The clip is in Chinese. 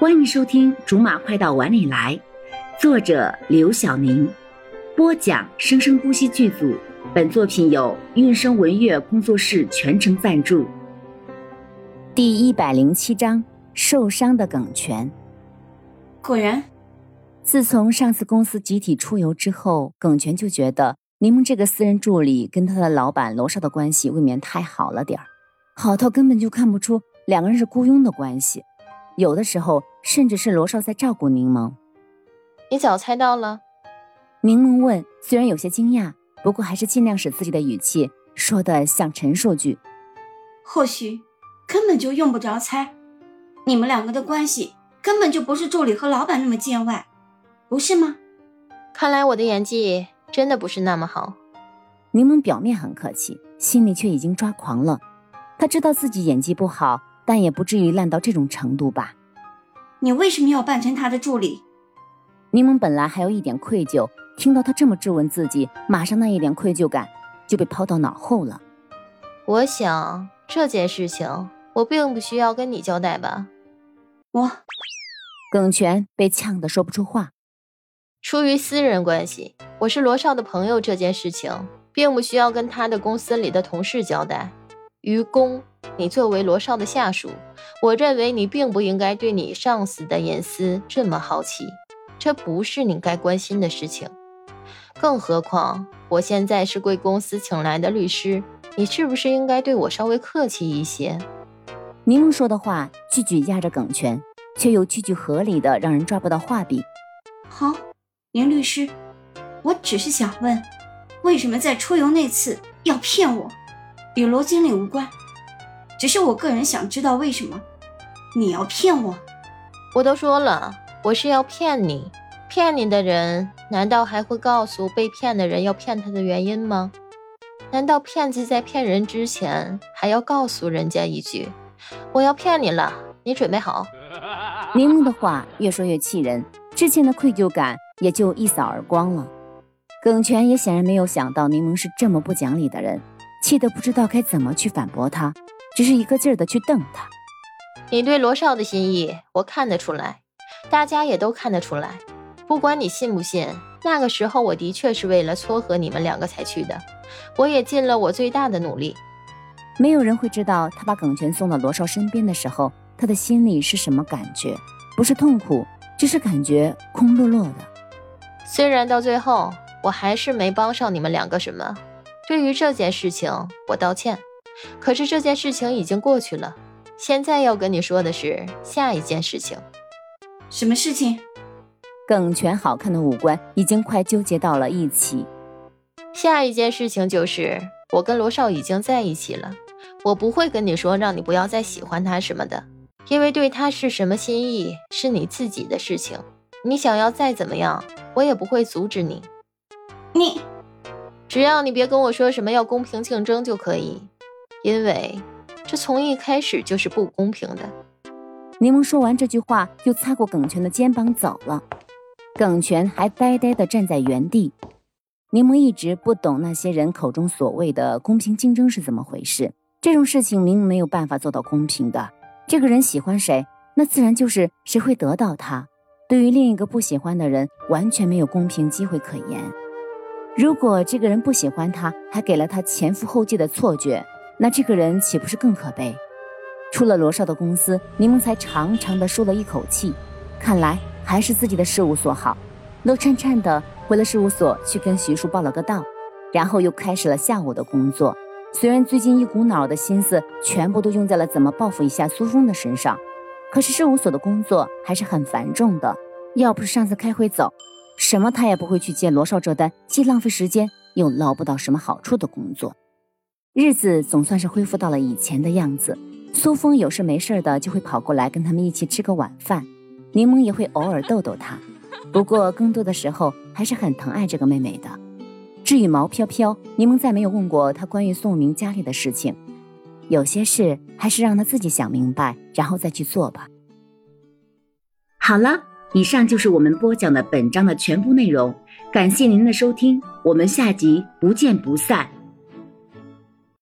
欢迎收听《竹马快到碗里来》，作者刘晓宁，播讲生生不息剧组。本作品由韵声文乐工作室全程赞助。第一百零七章：受伤的耿泉。果然，自从上次公司集体出游之后，耿泉就觉得柠檬这个私人助理跟他的老板罗少的关系未免太好了点儿，好到根本就看不出两个人是雇佣的关系。有的时候，甚至是罗少在照顾柠檬。你早猜到了？柠檬问，虽然有些惊讶，不过还是尽量使自己的语气说的像陈述句。或许根本就用不着猜，你们两个的关系根本就不是助理和老板那么见外，不是吗？看来我的演技真的不是那么好。柠檬表面很客气，心里却已经抓狂了。他知道自己演技不好。但也不至于烂到这种程度吧？你为什么要扮成他的助理？柠檬本来还有一点愧疚，听到他这么质问自己，马上那一点愧疚感就被抛到脑后了。我想这件事情我并不需要跟你交代吧？我耿泉被呛得说不出话。出于私人关系，我是罗少的朋友，这件事情并不需要跟他的公司里的同事交代。于公。你作为罗少的下属，我认为你并不应该对你上司的隐私这么好奇，这不是你该关心的事情。更何况我现在是贵公司请来的律师，你是不是应该对我稍微客气一些？柠檬说的话句句压着耿泉，却又句句合理的让人抓不到画笔。好，林律师，我只是想问，为什么在出游那次要骗我？与罗经理无关。只是我个人想知道为什么你要骗我？我都说了，我是要骗你。骗你的人难道还会告诉被骗的人要骗他的原因吗？难道骗子在骗人之前还要告诉人家一句：“我要骗你了，你准备好？”柠檬的话越说越气人，之前的愧疚感也就一扫而光了。耿泉也显然没有想到柠檬是这么不讲理的人，气得不知道该怎么去反驳他。只是一个劲儿的去瞪他。你对罗少的心意，我看得出来，大家也都看得出来。不管你信不信，那个时候我的确是为了撮合你们两个才去的，我也尽了我最大的努力。没有人会知道，他把耿泉送到罗少身边的时候，他的心里是什么感觉？不是痛苦，只是感觉空落落的。虽然到最后我还是没帮上你们两个什么，对于这件事情，我道歉。可是这件事情已经过去了，现在要跟你说的是下一件事情。什么事情？耿泉好看的五官已经快纠结到了一起。下一件事情就是我跟罗少已经在一起了，我不会跟你说让你不要再喜欢他什么的，因为对他是什么心意是你自己的事情，你想要再怎么样，我也不会阻止你。你，只要你别跟我说什么要公平竞争就可以。因为这从一开始就是不公平的。柠檬说完这句话，就擦过耿泉的肩膀走了。耿泉还呆呆地站在原地。柠檬一直不懂那些人口中所谓的公平竞争是怎么回事。这种事情明明没有办法做到公平的。这个人喜欢谁，那自然就是谁会得到他。对于另一个不喜欢的人，完全没有公平机会可言。如果这个人不喜欢他，还给了他前赴后继的错觉。那这个人岂不是更可悲？出了罗少的公司，柠檬才长长的舒了一口气。看来还是自己的事务所好。乐颤颤的回了事务所，去跟徐叔报了个到，然后又开始了下午的工作。虽然最近一股脑的心思全部都用在了怎么报复一下苏峰的身上，可是事务所的工作还是很繁重的。要不是上次开会走，什么他也不会去接罗少这单既浪费时间又捞不到什么好处的工作。日子总算是恢复到了以前的样子。苏峰有事没事的就会跑过来跟他们一起吃个晚饭，柠檬也会偶尔逗逗他。不过更多的时候还是很疼爱这个妹妹的。至于毛飘飘，柠檬再没有问过他关于宋明家里的事情。有些事还是让他自己想明白，然后再去做吧。好了，以上就是我们播讲的本章的全部内容。感谢您的收听，我们下集不见不散。